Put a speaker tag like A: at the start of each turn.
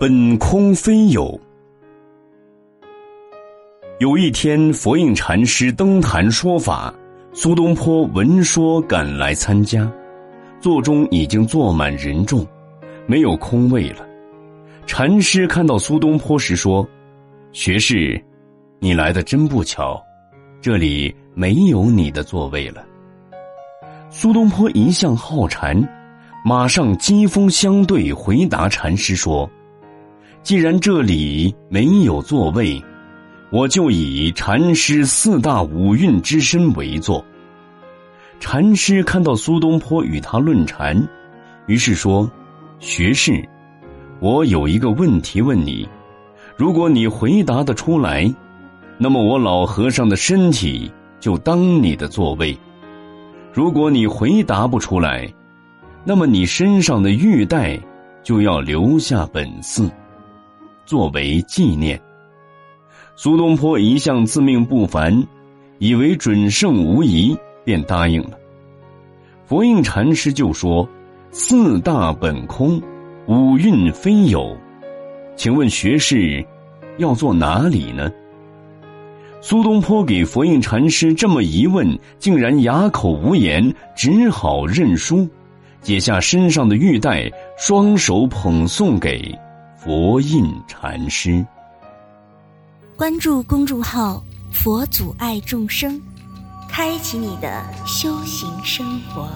A: 本空非有。有一天，佛印禅师登坛说法，苏东坡闻说赶来参加，座中已经坐满人众，没有空位了。禅师看到苏东坡时说：“学士，你来的真不巧，这里没有你的座位了。”苏东坡一向好禅，马上机锋相对回答禅师说：“既然这里没有座位。”我就以禅师四大五蕴之身为坐。禅师看到苏东坡与他论禅，于是说：“学士，我有一个问题问你，如果你回答得出来，那么我老和尚的身体就当你的座位；如果你回答不出来，那么你身上的玉带就要留下本寺，作为纪念。”苏东坡一向自命不凡，以为准胜无疑，便答应了。佛印禅师就说：“四大本空，五蕴非有，请问学士要坐哪里呢？”苏东坡给佛印禅师这么一问，竟然哑口无言，只好认输，解下身上的玉带，双手捧送给佛印禅师。
B: 关注公众号“佛祖爱众生”，开启你的修行生活。